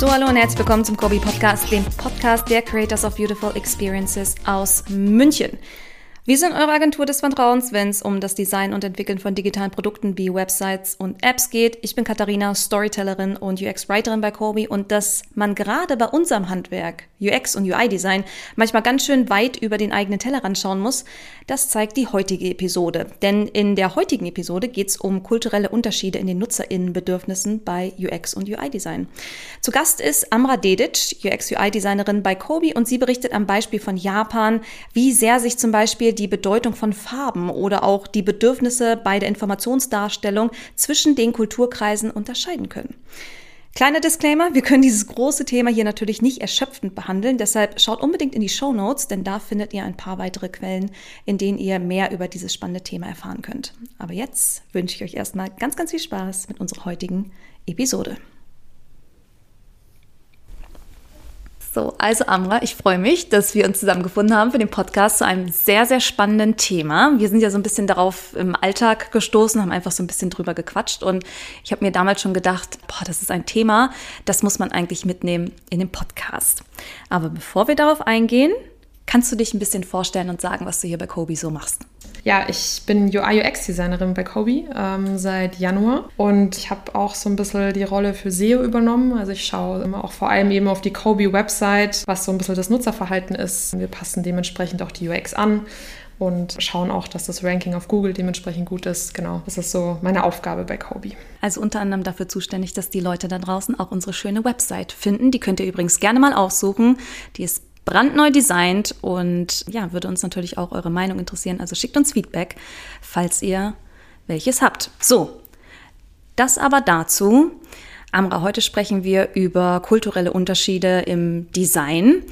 So, hallo und herzlich willkommen zum Kobi Podcast, dem Podcast der Creators of Beautiful Experiences aus München. Wir sind eure Agentur des Vertrauens, wenn es um das Design und Entwickeln von digitalen Produkten wie Websites und Apps geht. Ich bin Katharina, Storytellerin und UX-Writerin bei Kobi und dass man gerade bei unserem Handwerk, UX und UI-Design, manchmal ganz schön weit über den eigenen Tellerrand schauen muss, das zeigt die heutige Episode. Denn in der heutigen Episode geht es um kulturelle Unterschiede in den NutzerInnenbedürfnissen bei UX und UI-Design. Zu Gast ist Amra Dedic, UX-UI-Designerin bei Kobi und sie berichtet am Beispiel von Japan, wie sehr sich zum Beispiel die Bedeutung von Farben oder auch die Bedürfnisse bei der Informationsdarstellung zwischen den Kulturkreisen unterscheiden können. Kleiner Disclaimer, wir können dieses große Thema hier natürlich nicht erschöpfend behandeln, deshalb schaut unbedingt in die Show Notes, denn da findet ihr ein paar weitere Quellen, in denen ihr mehr über dieses spannende Thema erfahren könnt. Aber jetzt wünsche ich euch erstmal ganz, ganz viel Spaß mit unserer heutigen Episode. So, also Amra, ich freue mich, dass wir uns zusammengefunden haben für den Podcast zu einem sehr, sehr spannenden Thema. Wir sind ja so ein bisschen darauf im Alltag gestoßen, haben einfach so ein bisschen drüber gequatscht und ich habe mir damals schon gedacht, boah, das ist ein Thema, das muss man eigentlich mitnehmen in den Podcast. Aber bevor wir darauf eingehen, kannst du dich ein bisschen vorstellen und sagen, was du hier bei Kobi so machst? Ja, ich bin UI-UX-Designerin bei Kobi ähm, seit Januar und ich habe auch so ein bisschen die Rolle für SEO übernommen. Also ich schaue immer auch vor allem eben auf die Kobi-Website, was so ein bisschen das Nutzerverhalten ist. Wir passen dementsprechend auch die UX an und schauen auch, dass das Ranking auf Google dementsprechend gut ist. Genau, das ist so meine Aufgabe bei Kobi. Also unter anderem dafür zuständig, dass die Leute da draußen auch unsere schöne Website finden. Die könnt ihr übrigens gerne mal aufsuchen. Die ist brandneu designt und ja, würde uns natürlich auch eure Meinung interessieren. Also schickt uns Feedback, falls ihr welches habt. So, das aber dazu. Amra, heute sprechen wir über kulturelle Unterschiede im Design.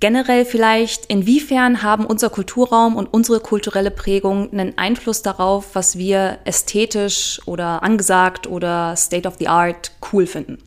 Generell vielleicht, inwiefern haben unser Kulturraum und unsere kulturelle Prägung einen Einfluss darauf, was wir ästhetisch oder angesagt oder State of the Art cool finden?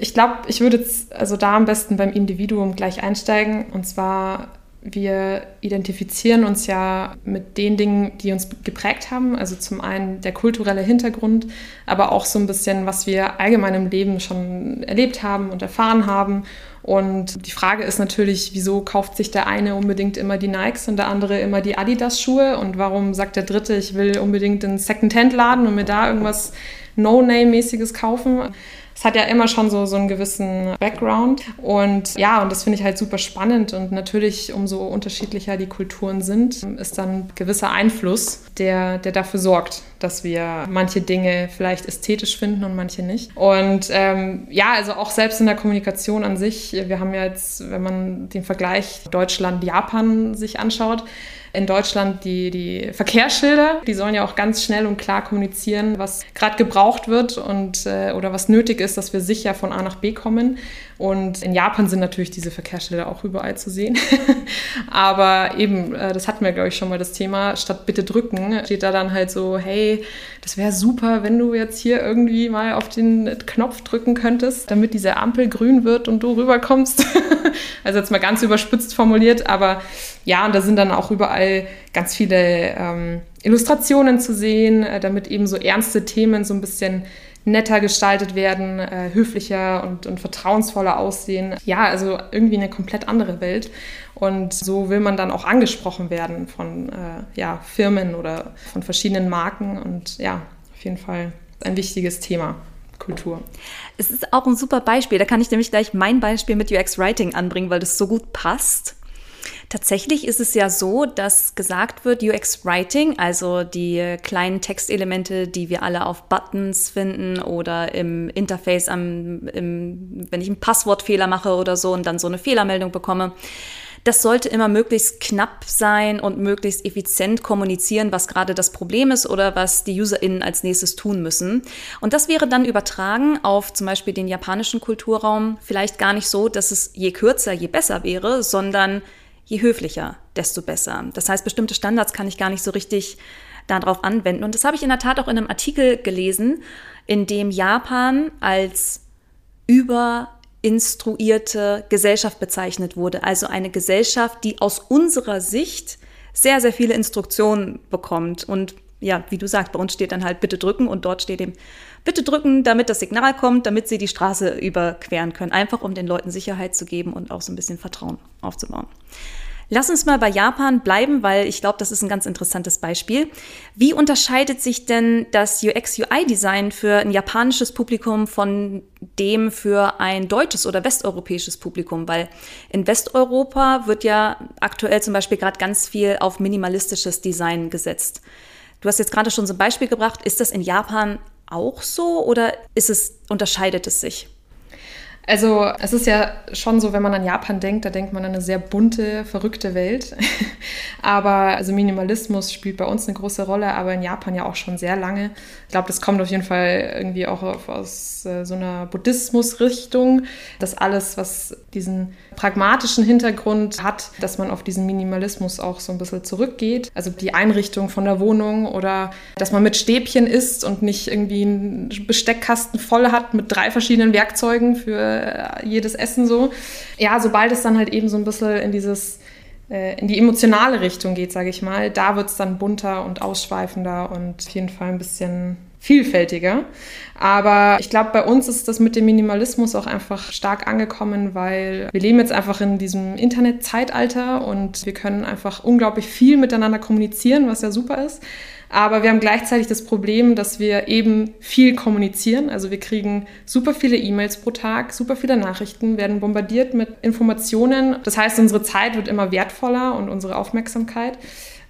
Ich glaube, ich würde jetzt also da am besten beim Individuum gleich einsteigen. Und zwar, wir identifizieren uns ja mit den Dingen, die uns geprägt haben. Also zum einen der kulturelle Hintergrund, aber auch so ein bisschen, was wir allgemein im Leben schon erlebt haben und erfahren haben. Und die Frage ist natürlich, wieso kauft sich der eine unbedingt immer die Nikes und der andere immer die Adidas-Schuhe? Und warum sagt der dritte, ich will unbedingt in Second-Hand-Laden und mir da irgendwas No-Name-mäßiges kaufen? Es hat ja immer schon so, so einen gewissen Background. Und ja, und das finde ich halt super spannend. Und natürlich, umso unterschiedlicher die Kulturen sind, ist dann ein gewisser Einfluss, der, der dafür sorgt, dass wir manche Dinge vielleicht ästhetisch finden und manche nicht. Und ähm, ja, also auch selbst in der Kommunikation an sich, wir haben ja jetzt, wenn man den Vergleich Deutschland-Japan sich anschaut, in Deutschland die, die Verkehrsschilder. Die sollen ja auch ganz schnell und klar kommunizieren, was gerade gebraucht wird und äh, oder was nötig ist, dass wir sicher von A nach B kommen. Und in Japan sind natürlich diese Verkehrsschilder auch überall zu sehen. Aber eben, äh, das hatten wir, glaube ich, schon mal das Thema, statt bitte drücken, steht da dann halt so, hey, das wäre super, wenn du jetzt hier irgendwie mal auf den Knopf drücken könntest, damit diese Ampel grün wird und du rüberkommst. also jetzt mal ganz überspitzt formuliert, aber ja, und da sind dann auch überall ganz viele ähm, Illustrationen zu sehen, äh, damit eben so ernste Themen so ein bisschen netter gestaltet werden, äh, höflicher und, und vertrauensvoller aussehen. Ja, also irgendwie eine komplett andere Welt. Und so will man dann auch angesprochen werden von äh, ja, Firmen oder von verschiedenen Marken. Und ja, auf jeden Fall ein wichtiges Thema. Kultur. Es ist auch ein super Beispiel. Da kann ich nämlich gleich mein Beispiel mit UX Writing anbringen, weil das so gut passt. Tatsächlich ist es ja so, dass gesagt wird, UX Writing, also die kleinen Textelemente, die wir alle auf Buttons finden oder im Interface, am, im, wenn ich einen Passwortfehler mache oder so und dann so eine Fehlermeldung bekomme, das sollte immer möglichst knapp sein und möglichst effizient kommunizieren, was gerade das Problem ist oder was die UserInnen als nächstes tun müssen. Und das wäre dann übertragen auf zum Beispiel den japanischen Kulturraum vielleicht gar nicht so, dass es je kürzer, je besser wäre, sondern je höflicher, desto besser. Das heißt, bestimmte Standards kann ich gar nicht so richtig darauf anwenden. Und das habe ich in der Tat auch in einem Artikel gelesen, in dem Japan als überinstruierte Gesellschaft bezeichnet wurde. Also eine Gesellschaft, die aus unserer Sicht sehr, sehr viele Instruktionen bekommt. Und ja, wie du sagst, bei uns steht dann halt bitte drücken und dort steht eben bitte drücken, damit das Signal kommt, damit sie die Straße überqueren können. Einfach um den Leuten Sicherheit zu geben und auch so ein bisschen Vertrauen aufzubauen. Lass uns mal bei Japan bleiben, weil ich glaube, das ist ein ganz interessantes Beispiel. Wie unterscheidet sich denn das UX-UI-Design für ein japanisches Publikum von dem für ein deutsches oder westeuropäisches Publikum? Weil in Westeuropa wird ja aktuell zum Beispiel gerade ganz viel auf minimalistisches Design gesetzt. Du hast jetzt gerade schon so ein Beispiel gebracht. Ist das in Japan auch so oder ist es, unterscheidet es sich? Also es ist ja schon so, wenn man an Japan denkt, da denkt man an eine sehr bunte, verrückte Welt. aber also Minimalismus spielt bei uns eine große Rolle, aber in Japan ja auch schon sehr lange. Ich glaube, das kommt auf jeden Fall irgendwie auch aus äh, so einer Buddhismus-Richtung, dass alles, was diesen pragmatischen Hintergrund hat, dass man auf diesen Minimalismus auch so ein bisschen zurückgeht. Also die Einrichtung von der Wohnung oder dass man mit Stäbchen isst und nicht irgendwie einen Besteckkasten voll hat mit drei verschiedenen Werkzeugen für jedes Essen so. Ja, sobald es dann halt eben so ein bisschen in dieses äh, in die emotionale Richtung geht, sage ich mal, da wird es dann bunter und ausschweifender und auf jeden Fall ein bisschen vielfältiger. Aber ich glaube, bei uns ist das mit dem Minimalismus auch einfach stark angekommen, weil wir leben jetzt einfach in diesem Internetzeitalter und wir können einfach unglaublich viel miteinander kommunizieren, was ja super ist. Aber wir haben gleichzeitig das Problem, dass wir eben viel kommunizieren. Also wir kriegen super viele E-Mails pro Tag, super viele Nachrichten, werden bombardiert mit Informationen. Das heißt, unsere Zeit wird immer wertvoller und unsere Aufmerksamkeit.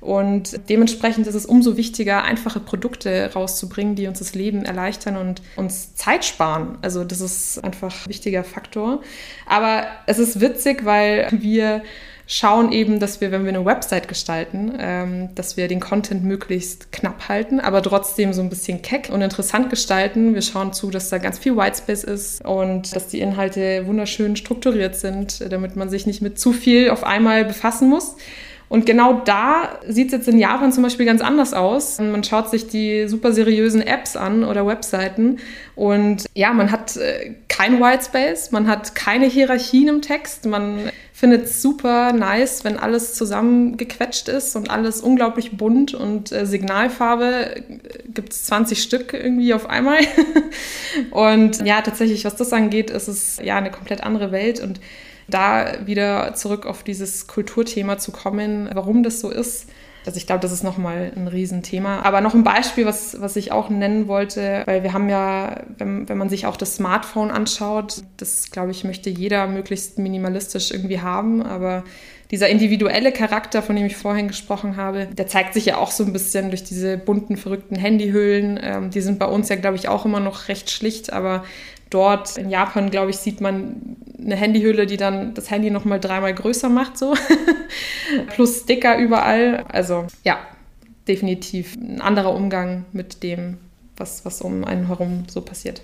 Und dementsprechend ist es umso wichtiger, einfache Produkte rauszubringen, die uns das Leben erleichtern und uns Zeit sparen. Also das ist einfach ein wichtiger Faktor. Aber es ist witzig, weil wir schauen eben, dass wir, wenn wir eine Website gestalten, ähm, dass wir den Content möglichst knapp halten, aber trotzdem so ein bisschen keck und interessant gestalten. Wir schauen zu, dass da ganz viel Whitespace ist und dass die Inhalte wunderschön strukturiert sind, damit man sich nicht mit zu viel auf einmal befassen muss. Und genau da sieht es jetzt in Japan zum Beispiel ganz anders aus. Man schaut sich die super seriösen Apps an oder Webseiten und ja, man hat äh, kein Whitespace, man hat keine Hierarchien im Text, man findet es super nice, wenn alles zusammengequetscht ist und alles unglaublich bunt und äh, Signalfarbe gibt es 20 Stück irgendwie auf einmal. und ja, tatsächlich, was das angeht, ist es ja eine komplett andere Welt und da wieder zurück auf dieses Kulturthema zu kommen, warum das so ist. Also ich glaube, das ist nochmal ein Riesenthema. Aber noch ein Beispiel, was, was ich auch nennen wollte, weil wir haben ja, wenn, wenn man sich auch das Smartphone anschaut, das, glaube ich, möchte jeder möglichst minimalistisch irgendwie haben. Aber dieser individuelle Charakter, von dem ich vorhin gesprochen habe, der zeigt sich ja auch so ein bisschen durch diese bunten, verrückten Handyhüllen. Ähm, die sind bei uns ja, glaube ich, auch immer noch recht schlicht, aber dort in Japan, glaube ich, sieht man eine Handyhülle, die dann das Handy nochmal dreimal größer macht, so. Plus Sticker überall. Also ja, definitiv ein anderer Umgang mit dem, was, was um einen herum so passiert.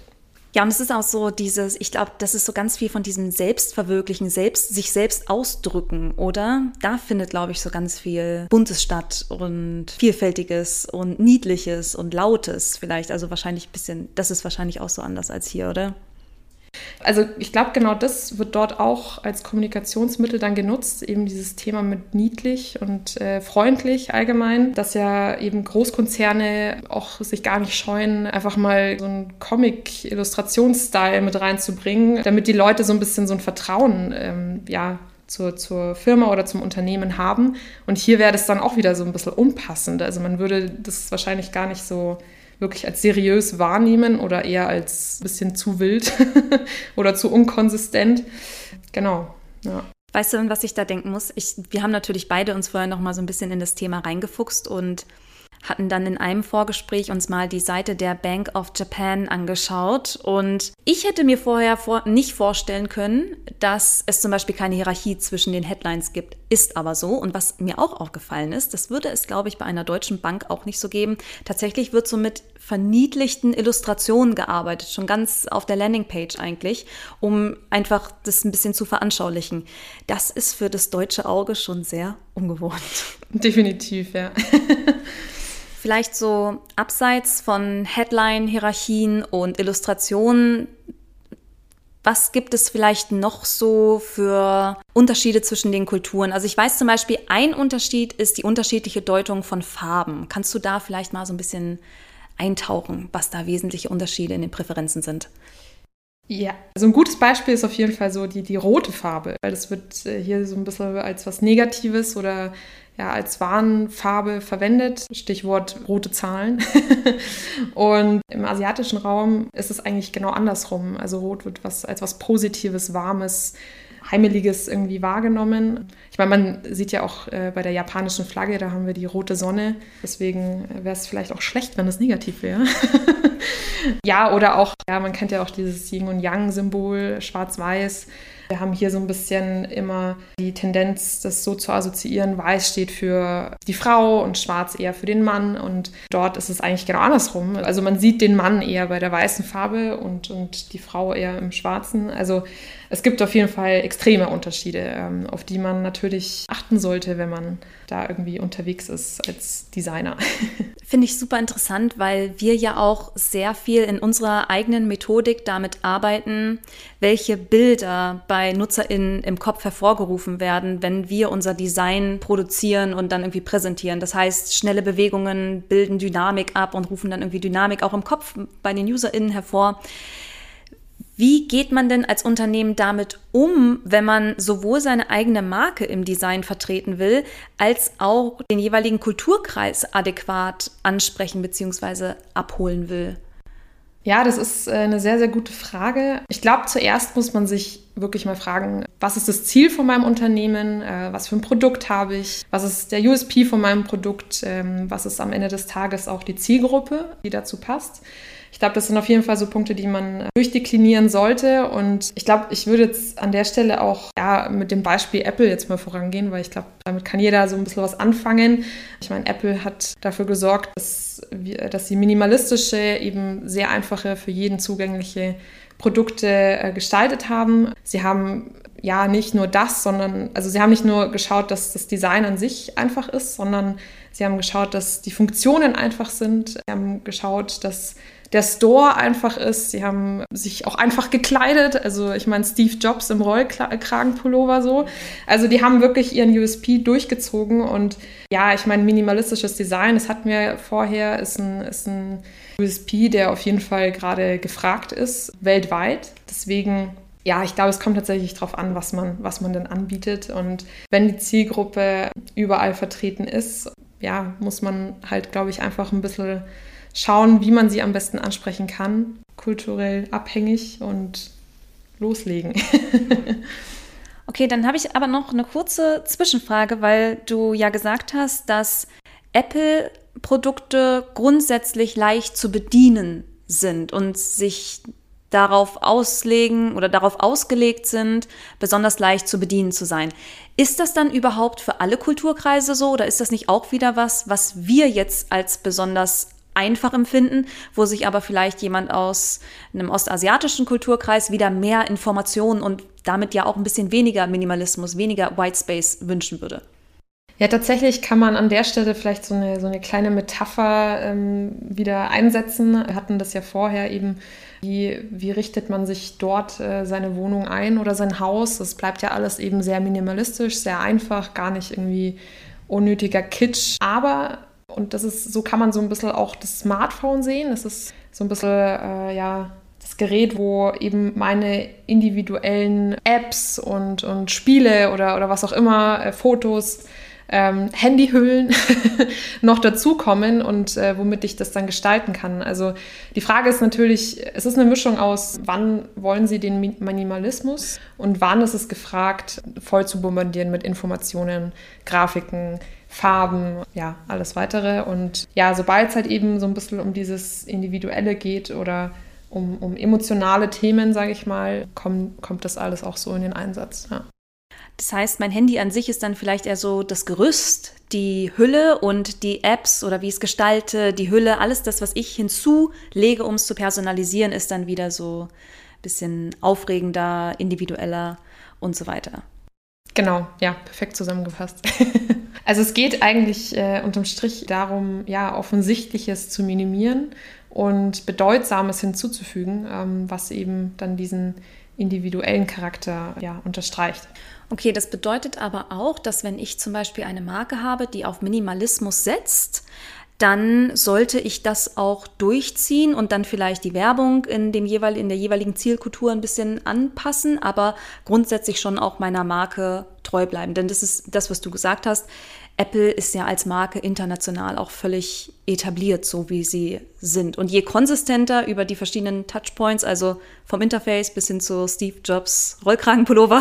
Ja, und es ist auch so dieses, ich glaube, das ist so ganz viel von diesem Selbstverwirklichen, selbst, sich selbst ausdrücken, oder? Da findet, glaube ich, so ganz viel Buntes statt und Vielfältiges und Niedliches und Lautes vielleicht. Also wahrscheinlich ein bisschen, das ist wahrscheinlich auch so anders als hier, oder? Also ich glaube, genau das wird dort auch als Kommunikationsmittel dann genutzt, eben dieses Thema mit niedlich und äh, freundlich allgemein, dass ja eben Großkonzerne auch sich gar nicht scheuen, einfach mal so einen Comic-Illustrationsstyle mit reinzubringen, damit die Leute so ein bisschen so ein Vertrauen ähm, ja, zur, zur Firma oder zum Unternehmen haben. Und hier wäre das dann auch wieder so ein bisschen unpassend. Also man würde das wahrscheinlich gar nicht so wirklich als seriös wahrnehmen oder eher als ein bisschen zu wild oder zu unkonsistent. Genau, ja. Weißt du, was ich da denken muss? Ich, wir haben natürlich beide uns vorher noch mal so ein bisschen in das Thema reingefuchst und hatten dann in einem Vorgespräch uns mal die Seite der Bank of Japan angeschaut. Und ich hätte mir vorher vor nicht vorstellen können, dass es zum Beispiel keine Hierarchie zwischen den Headlines gibt. Ist aber so. Und was mir auch aufgefallen ist, das würde es, glaube ich, bei einer deutschen Bank auch nicht so geben. Tatsächlich wird so mit verniedlichten Illustrationen gearbeitet, schon ganz auf der Landingpage eigentlich, um einfach das ein bisschen zu veranschaulichen. Das ist für das deutsche Auge schon sehr ungewohnt. Definitiv, ja. Vielleicht so abseits von Headline, Hierarchien und Illustrationen. was gibt es vielleicht noch so für Unterschiede zwischen den Kulturen? Also ich weiß zum Beispiel, ein Unterschied ist die unterschiedliche Deutung von Farben. Kannst du da vielleicht mal so ein bisschen eintauchen, was da wesentliche Unterschiede in den Präferenzen sind? Ja, also ein gutes Beispiel ist auf jeden Fall so die, die rote Farbe, weil das wird äh, hier so ein bisschen als was Negatives oder ja, als Warnfarbe verwendet. Stichwort rote Zahlen. und im asiatischen Raum ist es eigentlich genau andersrum. Also rot wird was, als was Positives, Warmes, Heimeliges irgendwie wahrgenommen. Ich meine, man sieht ja auch äh, bei der japanischen Flagge, da haben wir die rote Sonne. Deswegen wäre es vielleicht auch schlecht, wenn es negativ wäre. ja, oder auch, ja, man kennt ja auch dieses Yin und Yang-Symbol, schwarz-weiß. Wir haben hier so ein bisschen immer die Tendenz, das so zu assoziieren. Weiß steht für die Frau und schwarz eher für den Mann. Und dort ist es eigentlich genau andersrum. Also man sieht den Mann eher bei der weißen Farbe und, und die Frau eher im schwarzen. Also es gibt auf jeden Fall extreme Unterschiede, ähm, auf die man natürlich achten sollte, wenn man da irgendwie unterwegs ist als Designer. Finde ich super interessant, weil wir ja auch sehr viel in unserer eigenen Methodik damit arbeiten, welche Bilder bei NutzerInnen im Kopf hervorgerufen werden, wenn wir unser Design produzieren und dann irgendwie präsentieren. Das heißt, schnelle Bewegungen bilden Dynamik ab und rufen dann irgendwie Dynamik auch im Kopf bei den UserInnen hervor. Wie geht man denn als Unternehmen damit um, wenn man sowohl seine eigene Marke im Design vertreten will, als auch den jeweiligen Kulturkreis adäquat ansprechen bzw. abholen will? Ja, das ist äh, eine sehr, sehr gute Frage. Ich glaube, zuerst muss man sich wirklich mal fragen, was ist das Ziel von meinem Unternehmen, äh, was für ein Produkt habe ich, was ist der USP von meinem Produkt, ähm, was ist am Ende des Tages auch die Zielgruppe, die dazu passt. Ich glaube, das sind auf jeden Fall so Punkte, die man äh, durchdeklinieren sollte. Und ich glaube, ich würde jetzt an der Stelle auch ja, mit dem Beispiel Apple jetzt mal vorangehen, weil ich glaube, damit kann jeder so ein bisschen was anfangen. Ich meine, Apple hat dafür gesorgt, dass, wir, dass sie minimalistische, eben sehr einfache, für jeden zugängliche Produkte äh, gestaltet haben. Sie haben ja nicht nur das, sondern, also sie haben nicht nur geschaut, dass das Design an sich einfach ist, sondern sie haben geschaut, dass die Funktionen einfach sind. Sie haben geschaut, dass der Store einfach ist. Sie haben sich auch einfach gekleidet. Also ich meine Steve Jobs im Rollkragenpullover so. Also die haben wirklich ihren USP durchgezogen und ja, ich meine minimalistisches Design, das hatten wir vorher, ist ein, ist ein USP, der auf jeden Fall gerade gefragt ist, weltweit. Deswegen ja, ich glaube, es kommt tatsächlich darauf an, was man, was man denn anbietet. Und wenn die Zielgruppe überall vertreten ist, ja, muss man halt, glaube ich, einfach ein bisschen schauen, wie man sie am besten ansprechen kann, kulturell abhängig und loslegen. okay, dann habe ich aber noch eine kurze Zwischenfrage, weil du ja gesagt hast, dass Apple-Produkte grundsätzlich leicht zu bedienen sind und sich darauf auslegen oder darauf ausgelegt sind, besonders leicht zu bedienen zu sein. Ist das dann überhaupt für alle Kulturkreise so oder ist das nicht auch wieder was, was wir jetzt als besonders einfach empfinden, wo sich aber vielleicht jemand aus einem ostasiatischen Kulturkreis wieder mehr Informationen und damit ja auch ein bisschen weniger Minimalismus, weniger Whitespace wünschen würde. Ja, tatsächlich kann man an der Stelle vielleicht so eine, so eine kleine Metapher ähm, wieder einsetzen. Wir hatten das ja vorher eben, wie, wie richtet man sich dort äh, seine Wohnung ein oder sein Haus. Das bleibt ja alles eben sehr minimalistisch, sehr einfach, gar nicht irgendwie unnötiger Kitsch. Aber und das ist, so kann man so ein bisschen auch das Smartphone sehen. Das ist so ein bisschen, äh, ja, das Gerät, wo eben meine individuellen Apps und, und Spiele oder, oder was auch immer, äh, Fotos, ähm, Handyhüllen noch dazukommen und äh, womit ich das dann gestalten kann. Also die Frage ist natürlich, es ist eine Mischung aus, wann wollen Sie den Minimalismus und wann ist es gefragt, voll zu bombardieren mit Informationen, Grafiken, Farben, ja, alles weitere. Und ja, sobald es halt eben so ein bisschen um dieses Individuelle geht oder um, um emotionale Themen, sage ich mal, komm, kommt das alles auch so in den Einsatz. Ja. Das heißt, mein Handy an sich ist dann vielleicht eher so das Gerüst, die Hülle und die Apps oder wie ich es gestalte, die Hülle, alles das, was ich hinzulege, um es zu personalisieren, ist dann wieder so ein bisschen aufregender, individueller und so weiter. Genau, ja, perfekt zusammengefasst. also es geht eigentlich äh, unterm Strich darum, ja, Offensichtliches zu minimieren und Bedeutsames hinzuzufügen, ähm, was eben dann diesen individuellen Charakter ja, unterstreicht. Okay, das bedeutet aber auch, dass wenn ich zum Beispiel eine Marke habe, die auf Minimalismus setzt, dann sollte ich das auch durchziehen und dann vielleicht die Werbung in, dem jeweil, in der jeweiligen Zielkultur ein bisschen anpassen, aber grundsätzlich schon auch meiner Marke treu bleiben. Denn das ist das, was du gesagt hast. Apple ist ja als Marke international auch völlig etabliert, so wie sie sind. Und je konsistenter über die verschiedenen Touchpoints, also vom Interface bis hin zu Steve Jobs Rollkragenpullover,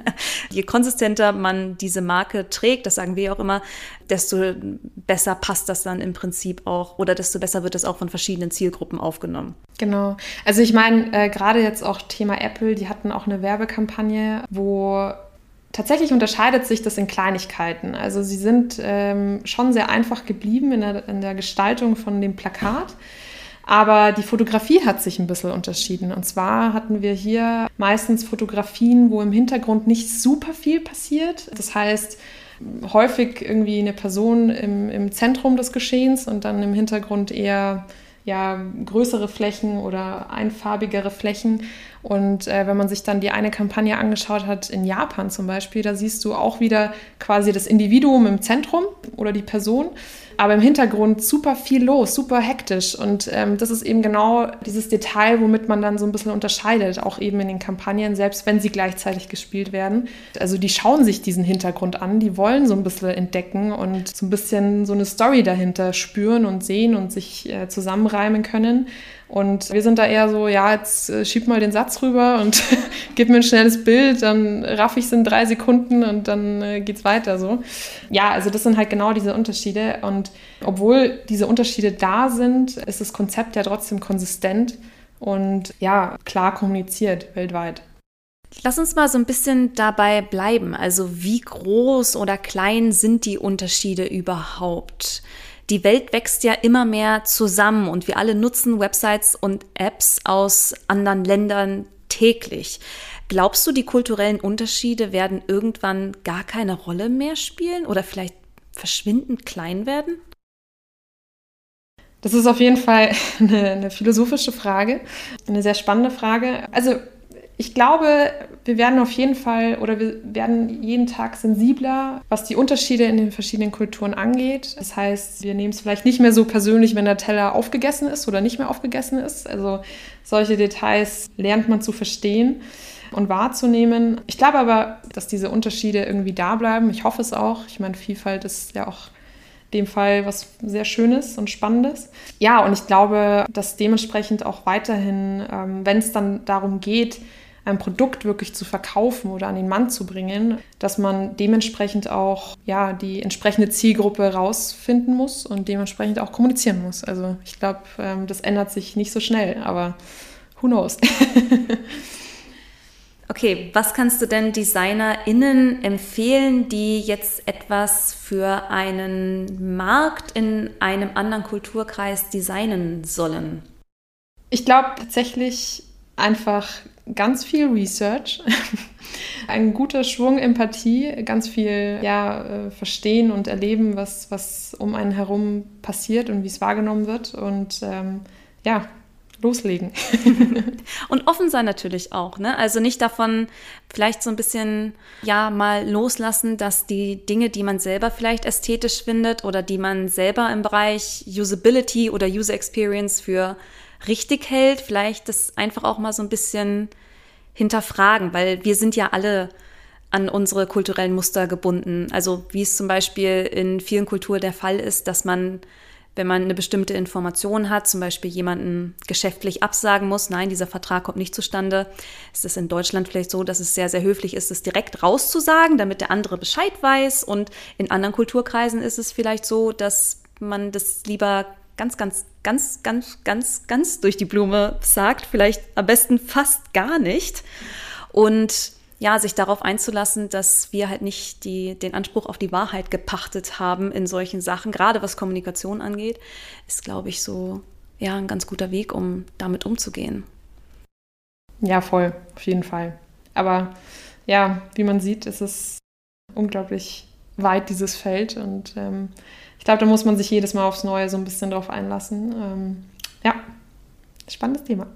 je konsistenter man diese Marke trägt, das sagen wir auch immer, desto besser passt das dann im Prinzip auch oder desto besser wird es auch von verschiedenen Zielgruppen aufgenommen. Genau. Also ich meine, äh, gerade jetzt auch Thema Apple, die hatten auch eine Werbekampagne, wo Tatsächlich unterscheidet sich das in Kleinigkeiten. Also sie sind ähm, schon sehr einfach geblieben in der, in der Gestaltung von dem Plakat. Aber die Fotografie hat sich ein bisschen unterschieden. Und zwar hatten wir hier meistens Fotografien, wo im Hintergrund nicht super viel passiert. Das heißt, häufig irgendwie eine Person im, im Zentrum des Geschehens und dann im Hintergrund eher ja, größere Flächen oder einfarbigere Flächen. Und äh, wenn man sich dann die eine Kampagne angeschaut hat in Japan zum Beispiel, da siehst du auch wieder quasi das Individuum im Zentrum oder die Person aber im Hintergrund super viel los, super hektisch. Und ähm, das ist eben genau dieses Detail, womit man dann so ein bisschen unterscheidet, auch eben in den Kampagnen, selbst wenn sie gleichzeitig gespielt werden. Also die schauen sich diesen Hintergrund an, die wollen so ein bisschen entdecken und so ein bisschen so eine Story dahinter spüren und sehen und sich äh, zusammenreimen können. Und wir sind da eher so, ja, jetzt äh, schieb mal den Satz rüber und gib mir ein schnelles Bild, dann raff ich es in drei Sekunden und dann äh, geht's weiter so. Ja, also das sind halt genau diese Unterschiede. Und obwohl diese Unterschiede da sind, ist das Konzept ja trotzdem konsistent und ja, klar kommuniziert weltweit. Lass uns mal so ein bisschen dabei bleiben. Also wie groß oder klein sind die Unterschiede überhaupt? die Welt wächst ja immer mehr zusammen und wir alle nutzen Websites und Apps aus anderen Ländern täglich. Glaubst du, die kulturellen Unterschiede werden irgendwann gar keine Rolle mehr spielen oder vielleicht verschwindend klein werden? Das ist auf jeden Fall eine, eine philosophische Frage, eine sehr spannende Frage. Also ich glaube, wir werden auf jeden Fall oder wir werden jeden Tag sensibler, was die Unterschiede in den verschiedenen Kulturen angeht. Das heißt, wir nehmen es vielleicht nicht mehr so persönlich, wenn der Teller aufgegessen ist oder nicht mehr aufgegessen ist. Also solche Details lernt man zu verstehen und wahrzunehmen. Ich glaube aber, dass diese Unterschiede irgendwie da bleiben. Ich hoffe es auch. Ich meine, Vielfalt ist ja auch dem Fall was sehr Schönes und Spannendes. Ja, und ich glaube, dass dementsprechend auch weiterhin, ähm, wenn es dann darum geht, ein Produkt wirklich zu verkaufen oder an den Mann zu bringen, dass man dementsprechend auch ja, die entsprechende Zielgruppe rausfinden muss und dementsprechend auch kommunizieren muss. Also ich glaube, ähm, das ändert sich nicht so schnell, aber who knows? Okay, was kannst du denn DesignerInnen empfehlen, die jetzt etwas für einen Markt in einem anderen Kulturkreis designen sollen? Ich glaube tatsächlich einfach ganz viel Research, ein guter Schwung Empathie, ganz viel ja, äh, verstehen und erleben, was, was um einen herum passiert und wie es wahrgenommen wird und ähm, ja, loslegen. und offen sein natürlich auch, ne? Also nicht davon vielleicht so ein bisschen, ja, mal loslassen, dass die Dinge, die man selber vielleicht ästhetisch findet oder die man selber im Bereich Usability oder User Experience für richtig hält, vielleicht das einfach auch mal so ein bisschen hinterfragen, weil wir sind ja alle an unsere kulturellen Muster gebunden. Also wie es zum Beispiel in vielen Kulturen der Fall ist, dass man, wenn man eine bestimmte Information hat, zum Beispiel jemanden geschäftlich absagen muss, nein, dieser Vertrag kommt nicht zustande, ist es in Deutschland vielleicht so, dass es sehr, sehr höflich ist, es direkt rauszusagen, damit der andere Bescheid weiß. Und in anderen Kulturkreisen ist es vielleicht so, dass man das lieber ganz, ganz, ganz, ganz, ganz, ganz durch die Blume sagt, vielleicht am besten fast gar nicht. Und ja, sich darauf einzulassen, dass wir halt nicht die, den Anspruch auf die Wahrheit gepachtet haben in solchen Sachen, gerade was Kommunikation angeht, ist, glaube ich, so ja ein ganz guter Weg, um damit umzugehen. Ja, voll, auf jeden Fall. Aber ja, wie man sieht, ist es unglaublich weit, dieses Feld. Und ähm, ich glaube, da muss man sich jedes Mal aufs Neue so ein bisschen drauf einlassen. Ähm, ja, spannendes Thema.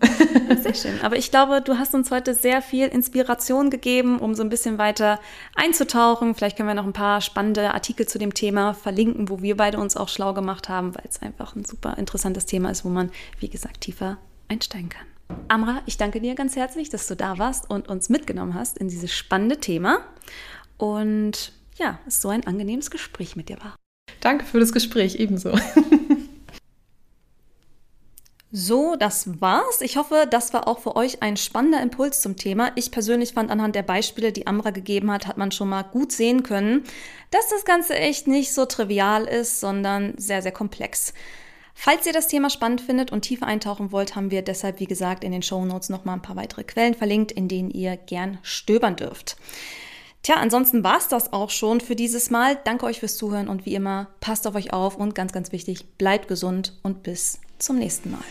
Sehr schön. Aber ich glaube, du hast uns heute sehr viel Inspiration gegeben, um so ein bisschen weiter einzutauchen. Vielleicht können wir noch ein paar spannende Artikel zu dem Thema verlinken, wo wir beide uns auch schlau gemacht haben, weil es einfach ein super interessantes Thema ist, wo man, wie gesagt, tiefer einsteigen kann. Amra, ich danke dir ganz herzlich, dass du da warst und uns mitgenommen hast in dieses spannende Thema. Und ja, es so ein angenehmes Gespräch mit dir war. Danke für das Gespräch, ebenso. So, das war's. Ich hoffe, das war auch für euch ein spannender Impuls zum Thema. Ich persönlich fand anhand der Beispiele, die Amra gegeben hat, hat man schon mal gut sehen können, dass das Ganze echt nicht so trivial ist, sondern sehr, sehr komplex. Falls ihr das Thema spannend findet und tiefer eintauchen wollt, haben wir deshalb, wie gesagt, in den Show Notes noch mal ein paar weitere Quellen verlinkt, in denen ihr gern stöbern dürft. Tja, ansonsten war's das auch schon für dieses Mal. Danke euch fürs Zuhören und wie immer, passt auf euch auf und ganz, ganz wichtig, bleibt gesund und bis zum nächsten Mal.